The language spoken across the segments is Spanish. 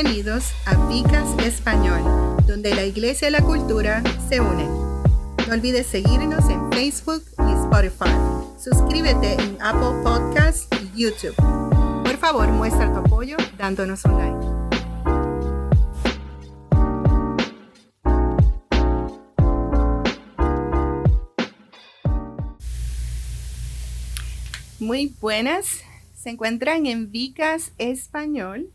Bienvenidos a Vicas Español, donde la iglesia y la cultura se unen. No olvides seguirnos en Facebook y Spotify. Suscríbete en Apple Podcasts y YouTube. Por favor, muestra tu apoyo dándonos un like. Muy buenas, se encuentran en Vicas Español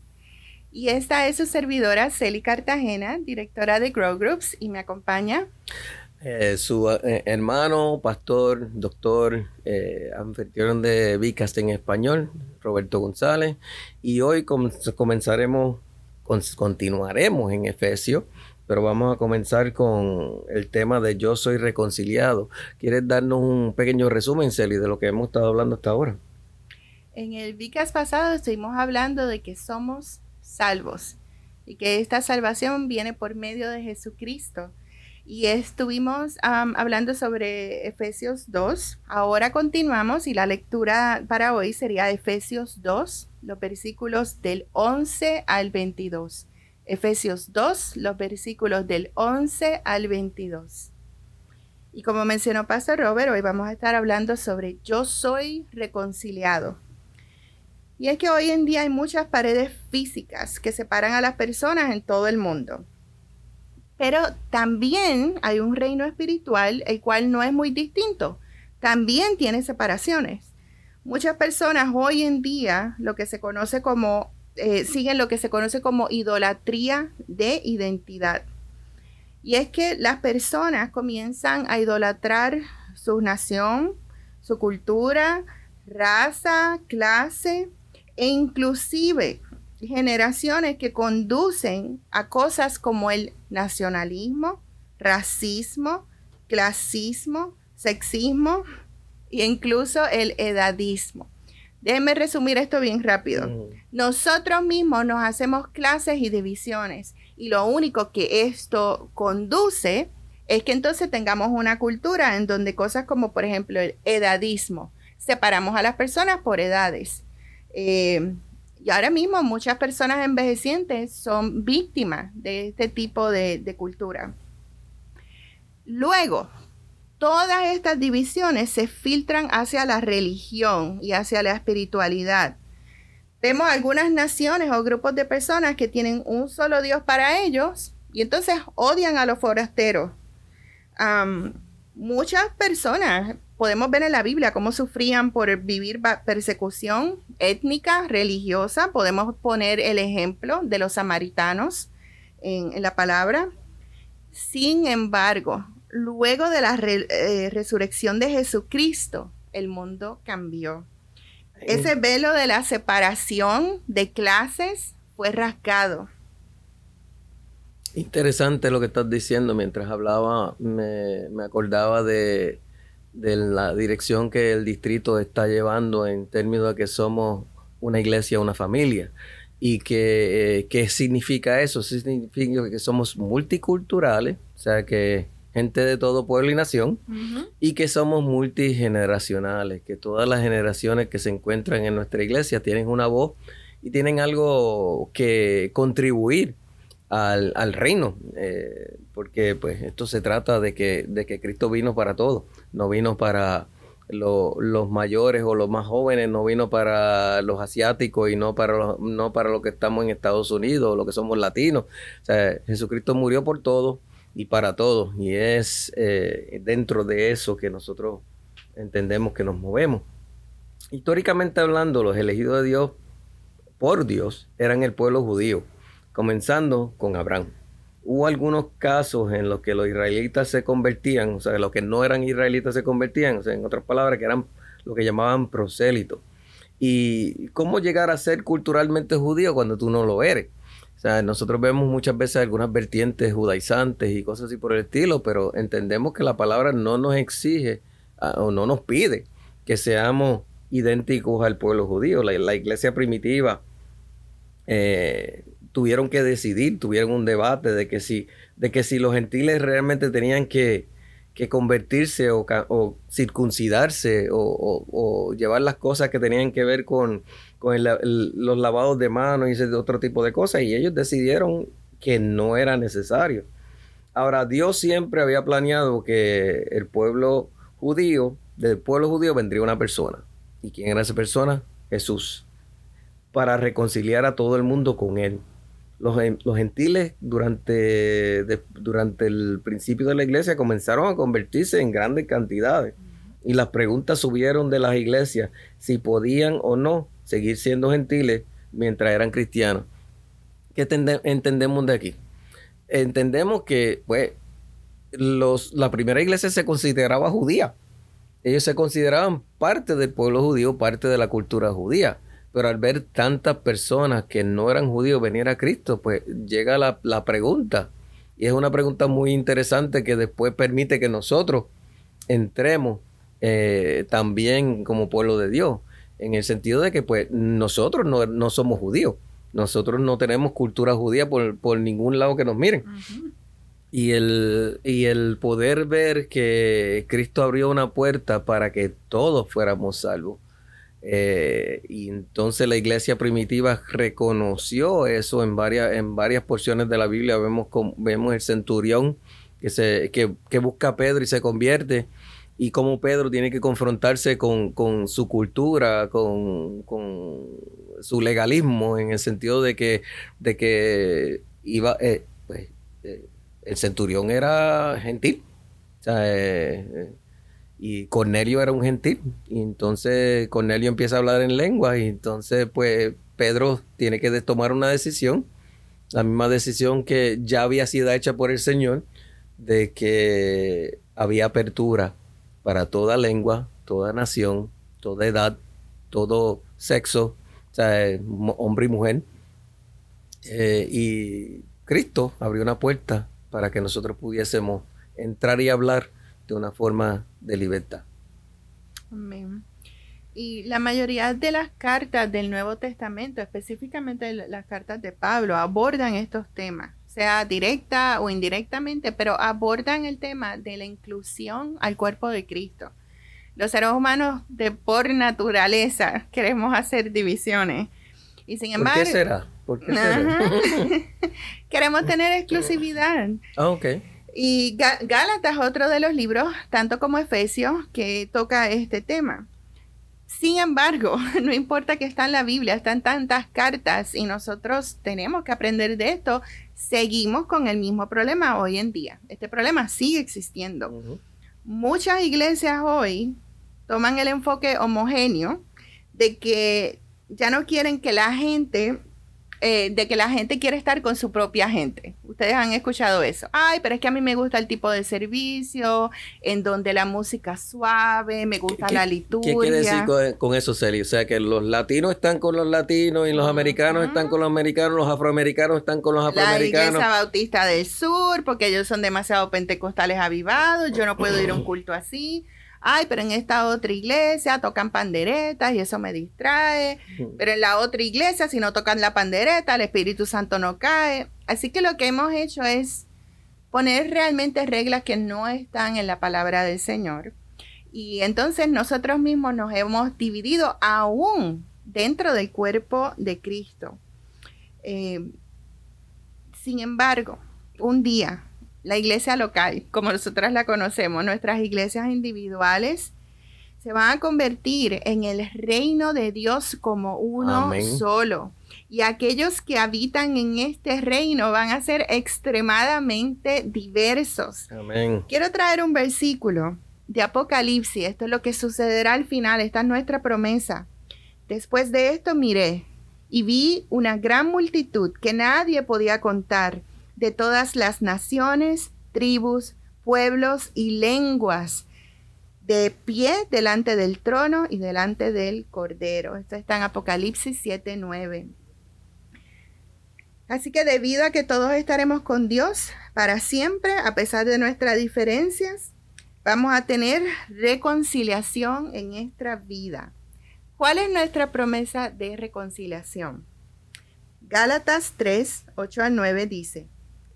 y esta es su servidora Celi Cartagena, directora de Grow Groups y me acompaña. Eh, su eh, hermano, pastor, doctor, eh, anfitrión de Vicas en español, Roberto González. Y hoy comenzaremos, continuaremos en Efesios, pero vamos a comenzar con el tema de Yo soy reconciliado. ¿Quieres darnos un pequeño resumen, Celi, de lo que hemos estado hablando hasta ahora? En el Vicas pasado estuvimos hablando de que somos salvos y que esta salvación viene por medio de Jesucristo. Y estuvimos hablando sobre Efesios 2. Ahora continuamos y la lectura para hoy sería Efesios 2, los versículos del 11 al 22. Efesios 2, los versículos del 11 al 22. Y como mencionó Pastor Robert, hoy vamos a estar hablando sobre yo soy reconciliado. Y es que hoy en día hay muchas paredes físicas que separan a las personas en todo el mundo. Pero también hay un reino espiritual el cual no es muy distinto. También tiene separaciones. Muchas personas hoy en día lo que se conoce como eh, siguen lo que se conoce como idolatría de identidad. Y es que las personas comienzan a idolatrar su nación, su cultura, raza, clase, e inclusive generaciones que conducen a cosas como el nacionalismo, racismo, clasismo, sexismo e incluso el edadismo. Déjenme resumir esto bien rápido. Mm. Nosotros mismos nos hacemos clases y divisiones y lo único que esto conduce es que entonces tengamos una cultura en donde cosas como por ejemplo el edadismo, separamos a las personas por edades eh, y ahora mismo muchas personas envejecientes son víctimas de este tipo de, de cultura. Luego, todas estas divisiones se filtran hacia la religión y hacia la espiritualidad. Vemos algunas naciones o grupos de personas que tienen un solo Dios para ellos y entonces odian a los forasteros. muchas personas podemos ver en la Biblia cómo sufrían por vivir persecución étnica, religiosa. Podemos poner el ejemplo de los samaritanos en, la palabra. Sin embargo, luego de la eh, resurrección de Jesucristo, el mundo cambió. Ese velo de la separación de clases fue rascado. Interesante lo que estás diciendo. Mientras hablaba, me acordaba de de la dirección que el distrito está llevando en términos de que somos una iglesia, una familia. ¿Y que, eh, qué significa eso? Significa que somos multiculturales, o sea que gente de todo pueblo y nación, y que somos multigeneracionales, que todas las generaciones que se encuentran en nuestra iglesia tienen una voz y tienen algo que contribuir al, al reino, eh, porque pues esto se trata de que, de que Cristo vino para todos, no vino para los mayores o los más jóvenes, no vino para los asiáticos y no para los, no para los que estamos en Estados Unidos o los que somos latinos. O sea, Jesucristo murió por todos y para todos, y es eh, dentro de eso que nosotros entendemos que nos movemos. Históricamente hablando, los elegidos de Dios por Dios eran el pueblo judío comenzando con Abraham. Hubo algunos casos en los que los israelitas se convertían, o sea, los que no eran israelitas se convertían, o sea, en otras palabras, que eran lo que llamaban prosélitos. ¿Y cómo llegar a ser culturalmente judío cuando tú no lo eres? O sea, nosotros vemos muchas veces algunas vertientes judaizantes y cosas así por el estilo, pero entendemos que la palabra no nos exige ah, o no nos pide que seamos idénticos al pueblo judío. La, la iglesia primitiva eh, tuvieron que decidir, tuvieron un debate de que si, de que si los gentiles realmente tenían que, que convertirse o, circuncidarse o, llevar las cosas que tenían que ver con, los lavados de manos y ese otro tipo de cosas. Y ellos decidieron que no era necesario. Ahora, Dios siempre había planeado que el pueblo judío, del pueblo judío vendría una persona. ¿Y quién era esa persona? Jesús. Para reconciliar a todo el mundo con él. Los, gentiles durante, durante el principio de la iglesia comenzaron a convertirse en grandes cantidades. Y las preguntas subieron de las iglesias si podían o no seguir siendo gentiles mientras eran cristianos. ¿Qué entendemos de aquí? entendemos que pues, los, la primera iglesia se consideraba judía. Ellos se consideraban parte del pueblo judío, parte de la cultura judía. Pero al ver tantas personas que no eran judíos venir a Cristo, pues llega la, pregunta. Y es una pregunta muy interesante que después permite que nosotros entremos eh, también como pueblo de Dios. En el sentido de que pues nosotros no, no somos judíos. Nosotros no tenemos cultura judía por, ningún lado que nos miren. y, el, y el poder ver que Cristo abrió una puerta para que todos fuéramos salvos. Eh, y entonces la iglesia primitiva reconoció eso en varias, en varias porciones de la Biblia. Vemos, vemos el centurión que, se, que, busca a Pedro y se convierte y cómo Pedro tiene que confrontarse con, su cultura, con, su legalismo, en el sentido de que, de que iba, eh, pues, eh, el centurión era gentil. Eh, y Cornelio era un gentil. Y entonces Cornelio empieza a hablar en lengua y entonces pues Pedro tiene que tomar una decisión, la misma decisión que ya había sido hecha por el Señor, de que había apertura para toda lengua, toda nación, toda edad, todo sexo, o sea, eh, hombre y mujer. Eh, y Cristo abrió una puerta para que nosotros pudiésemos entrar y hablar de una forma de libertad. Amén. Y la mayoría de las cartas del Nuevo Testamento, específicamente las cartas de Pablo, abordan estos temas, sea directa o indirectamente, pero abordan el tema de la inclusión al cuerpo de Cristo. Los seres humanos de por naturaleza queremos hacer divisiones. Y sin embargo... ¿Por qué será? ¿Por qué será? queremos tener exclusividad. Ah, ok. Y Gálatas, otro de los libros, tanto como Efesios, que toca este tema. Sin embargo, no importa que está en la Biblia, están tantas cartas y nosotros tenemos que aprender de esto, seguimos con el mismo problema hoy en día. Este problema sigue existiendo. Muchas iglesias hoy toman el enfoque homogéneo de que ya no quieren que la gente eh, de que la gente quiere estar con su propia gente. Ustedes han escuchado eso. Ay, pero es que a mí me gusta el tipo de servicio, en donde la música suave, me gusta la liturgia. ¿Qué quiere decir con, eso, Celi? O sea, que los latinos están con los latinos y los americanos están con los americanos, los afroamericanos están con los afroamericanos. La Iglesia Bautista del Sur, porque ellos son demasiado pentecostales avivados, yo no puedo ir a un culto así ay, pero en esta otra iglesia tocan panderetas y eso me distrae, pero en la otra iglesia si no tocan la pandereta, el Espíritu Santo no cae. Así que lo que hemos hecho es poner realmente reglas que no están en la palabra del Señor. Y entonces nosotros mismos nos hemos dividido aún dentro del cuerpo de Cristo. Eh, sin embargo, un día la iglesia local, como nosotras la conocemos, nuestras iglesias individuales, se van a convertir en el reino de Dios como uno solo. Y aquellos que habitan en este reino van a ser extremadamente diversos. Amén. Quiero traer un versículo de Apocalipsis. Esto es lo que sucederá al final. Esta es nuestra promesa. Después de esto miré y vi una gran multitud que nadie podía contar de todas las naciones, tribus, pueblos y lenguas, de pie delante del trono y delante del cordero. Esto está en Apocalipsis 7:9. Así que debido a que todos estaremos con Dios para siempre, a pesar de nuestras diferencias, vamos a tener reconciliación en nuestra vida. ¿Cuál es nuestra promesa de reconciliación? Gálatas 3, 8 al 9 dice,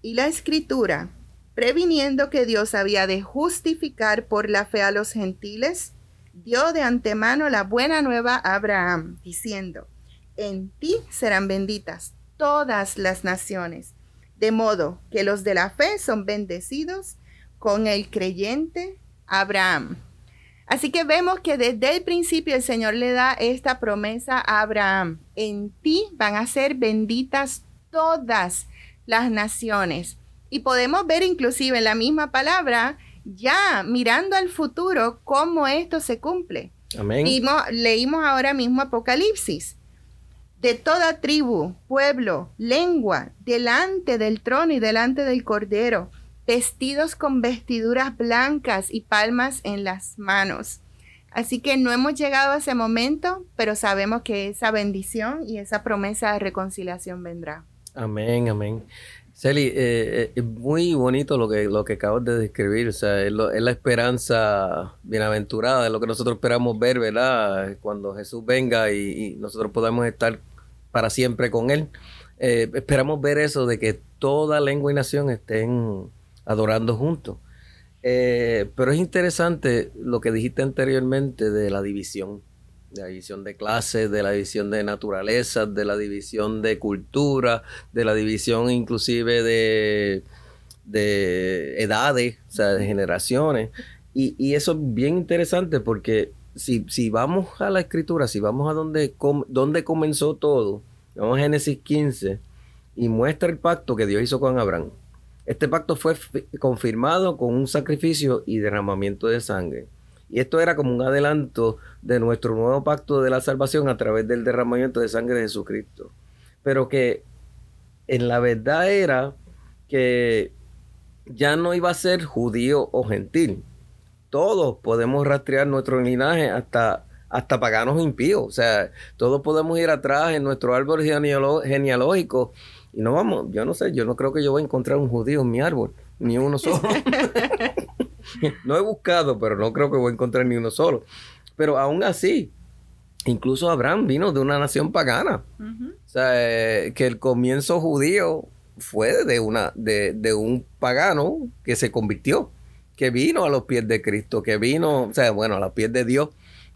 y la escritura previniendo que Dios había de justificar por la fe a los gentiles, dio de antemano la buena nueva a Abraham, diciendo, en ti serán benditas todas las naciones, de modo que los de la fe son bendecidos con el creyente Abraham. Así que vemos que desde el principio el Señor le da esta promesa a Abraham. En ti van a ser benditas todas las naciones. Y podemos ver inclusive en la misma palabra, ya mirando al futuro, cómo esto se cumple. Amén. leímos ahora mismo Apocalipsis. De toda tribu, pueblo, lengua, delante del trono y delante del cordero vestidos con vestiduras blancas y palmas en las manos. Así que no hemos llegado a ese momento, pero sabemos que esa bendición y esa promesa de reconciliación vendrá. Amén, amén. Celi, eh, eh, es muy bonito lo que, lo que acabas de describir, o sea, es, la esperanza bienaventurada, es lo que nosotros esperamos ver, ¿verdad? Cuando Jesús venga y, nosotros podamos estar para siempre con Él. Eh, esperamos ver eso de que toda lengua y nación estén adorando juntos. Pero es interesante lo que dijiste anteriormente de la división, de la división de clases, de la división de naturaleza, de la división de cultura, de la división inclusive de, de edades, o sea, de generaciones. Y, eso es bien interesante porque si, si, vamos a la escritura, si vamos a donde, donde comenzó todo, vamos a Génesis 15 y muestra el pacto que Dios hizo con Abraham. Este pacto fue confirmado con un sacrificio y derramamiento de sangre. Y esto era como un adelanto de nuestro nuevo pacto de la salvación a través del derramamiento de sangre de Jesucristo. Pero que en la verdad era que ya no iba a ser judío o gentil. Todos podemos rastrear nuestro linaje hasta, hasta paganos impíos. O sea, todos podemos ir atrás en nuestro árbol genealógico y no vamos, yo no sé, yo no creo que yo voy a encontrar un judío en mi árbol, ni uno solo. no he buscado, pero no creo que voy a encontrar ni uno solo. Pero aún así, incluso Abraham vino de una nación pagana. O sea, eh, que el comienzo judío fue de, una, de, de, un pagano que se convirtió, que vino a los pies de Cristo, que vino, o sea, bueno, a los pies de Dios,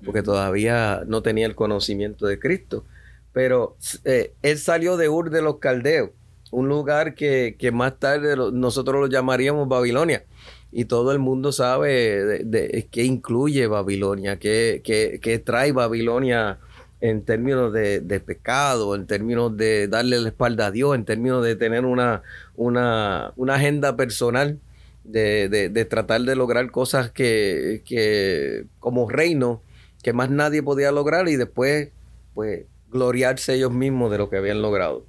porque todavía no tenía el conocimiento de Cristo. Pero eh, él salió de Ur de los Caldeos, un lugar que, más tarde nosotros lo llamaríamos Babilonia. Y todo el mundo sabe de, qué incluye Babilonia, qué, trae Babilonia en términos de, pecado, en términos de darle la espalda a Dios, en términos de tener una, una, agenda personal, de, tratar de lograr cosas que, que como reino, que más nadie podía lograr y después, pues, gloriarse ellos mismos de lo que habían logrado.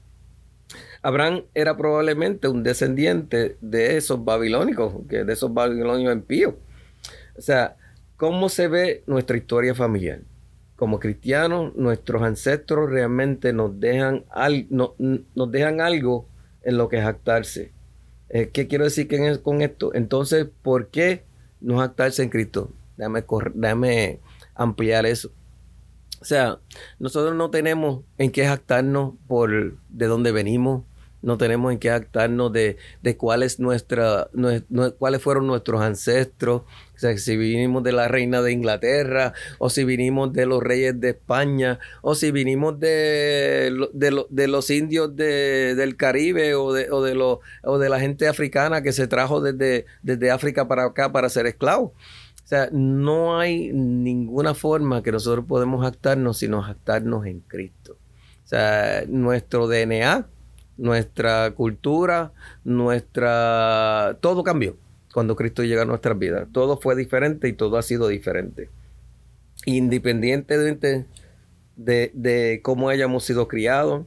Abraham era probablemente un descendiente de esos babilónicos, de esos babilonios impíos. O sea, ¿cómo se ve nuestra historia familiar? Como cristianos, nuestros ancestros realmente nos dejan, nos dejan algo en lo que jactarse. Eh, ¿Qué quiero decir con esto? Entonces, ¿por qué no jactarse en Cristo? Déjame, déjame ampliar eso. O sea, nosotros no tenemos en qué jactarnos por de dónde venimos, no tenemos en qué jactarnos de, de cuál nuestra, cuáles fueron nuestros ancestros, o sea, si vinimos de la reina de Inglaterra, o si vinimos de los reyes de España, o si vinimos de, de, los indios del Caribe, o de, o, de o de la gente africana que se trajo desde, desde África para acá para ser esclavos. O sea, no hay ninguna forma que nosotros podemos jactarnos sino jactarnos en Cristo. O sea, nuestro DNA, nuestra cultura, nuestra... Todo cambió cuando Cristo llega a nuestras vidas. Todo fue diferente y todo ha sido diferente. Independientemente de, de cómo hayamos sido criados,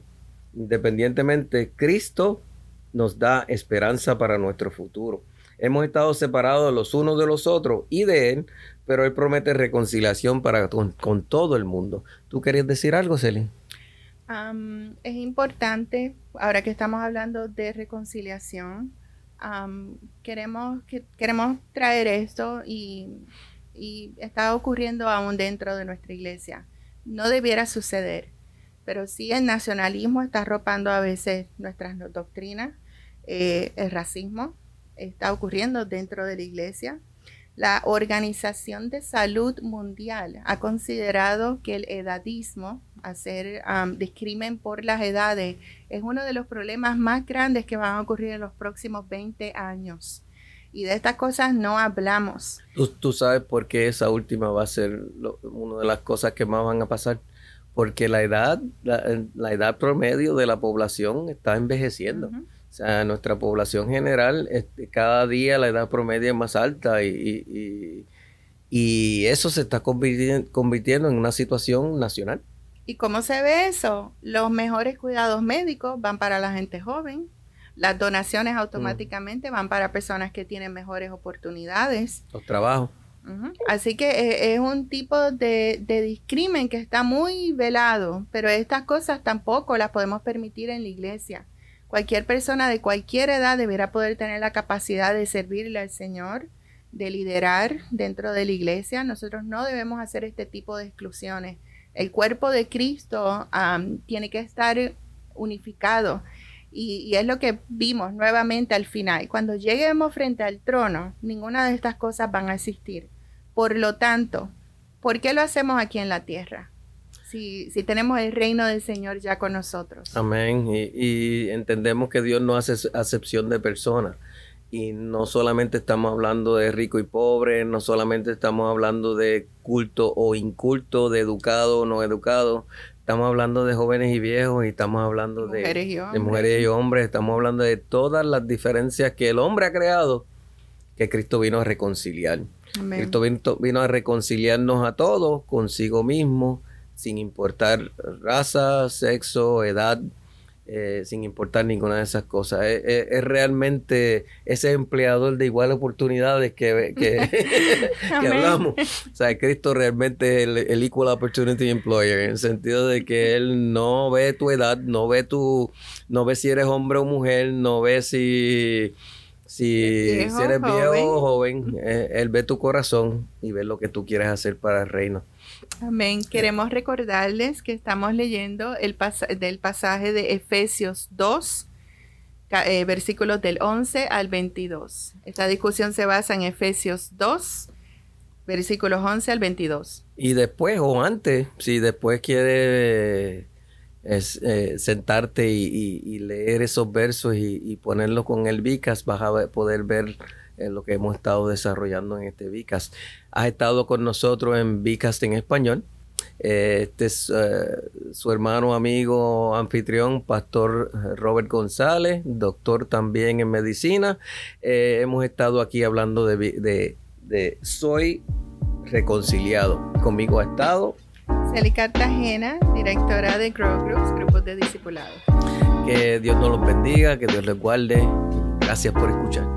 independientemente, Cristo nos da esperanza para nuestro futuro. Hemos estado separados los unos de los otros y de Él, pero Él promete reconciliación para con, todo el mundo. ¿Tú querías decir algo, Celine? Es importante, ahora que estamos hablando de reconciliación, queremos, que, queremos traer esto y, y está ocurriendo aún dentro de nuestra iglesia. No debiera suceder, pero sí el nacionalismo está arropando a veces nuestras doctrinas, eh, el racismo, está ocurriendo dentro de la iglesia. La Organización de Salud Mundial ha considerado que el edadismo, hacer um, discrimen por las edades, es uno de los problemas más grandes que van a ocurrir en los próximos 20 años. Y de estas cosas no hablamos. Tú, sabes por qué esa última va a ser una de las cosas que más van a pasar. Porque la edad, la, edad promedio de la población está envejeciendo. O sea, nuestra población general, este, cada día la edad promedio es más alta y, y, eso se está convirtiendo, en una situación nacional. ¿Y cómo se ve eso? Los mejores cuidados médicos van para la gente joven, las donaciones automáticamente van para personas que tienen mejores oportunidades. Los trabajos. Así que eh, es, un tipo de, de, discrimen que está muy velado, pero estas cosas tampoco las podemos permitir en la iglesia. Cualquier persona de cualquier edad deberá poder tener la capacidad de servirle al Señor, de liderar dentro de la iglesia. Nosotros no debemos hacer este tipo de exclusiones. El cuerpo de Cristo tiene que estar unificado. Y, y, es lo que vimos nuevamente al final. Cuando lleguemos frente al trono, ninguna de estas cosas van a existir. Por lo tanto, ¿por qué lo hacemos aquí en la tierra? si, si tenemos el reino del Señor ya con nosotros. Amén. Y, entendemos que Dios no hace acepción de personas. Y no solamente estamos hablando de rico y pobre, no solamente estamos hablando de culto o inculto, de educado o no educado, estamos hablando de jóvenes y viejos y estamos hablando de de mujeres y hombres, estamos hablando de todas las diferencias que el hombre ha creado, que Cristo vino a reconciliar. Cristo vino a reconciliarnos a todos consigo mismo sin importar raza, sexo, edad, eh, sin importar ninguna de esas cosas. Es, realmente ese empleador de igual oportunidades que, que, hablamos. O sea, Cristo realmente es el, Equal Opportunity Employer, en el sentido de que Él no ve tu edad, no ve tu, no ve si eres hombre o mujer, no ve si... Si, eres viejo o joven, eh, Él ve tu corazón y ve lo que tú quieres hacer para el reino. Amén. Queremos recordarles que estamos leyendo el del pasaje de Efesios 2, eh, versículos del 11 al 22. Esta discusión se basa en Efesios 2, versículos 11 al 22. Y después o antes, si después quieres eh, sentarte y, leer esos versos y, y ponerlos con el Vicas, vas a poder ver en lo que hemos estado desarrollando en este Vicas. Has estado con nosotros en Vicas en español. Este es eh, su hermano, amigo, anfitrión, pastor Robert González, doctor también en medicina. Eh, hemos estado aquí hablando de, de, Soy Reconciliado. Conmigo ha estado Celi Cartagena, directora de Grow Groups, grupos de discipulados. Que Dios nos los bendiga, que Dios les guarde. Gracias por escuchar.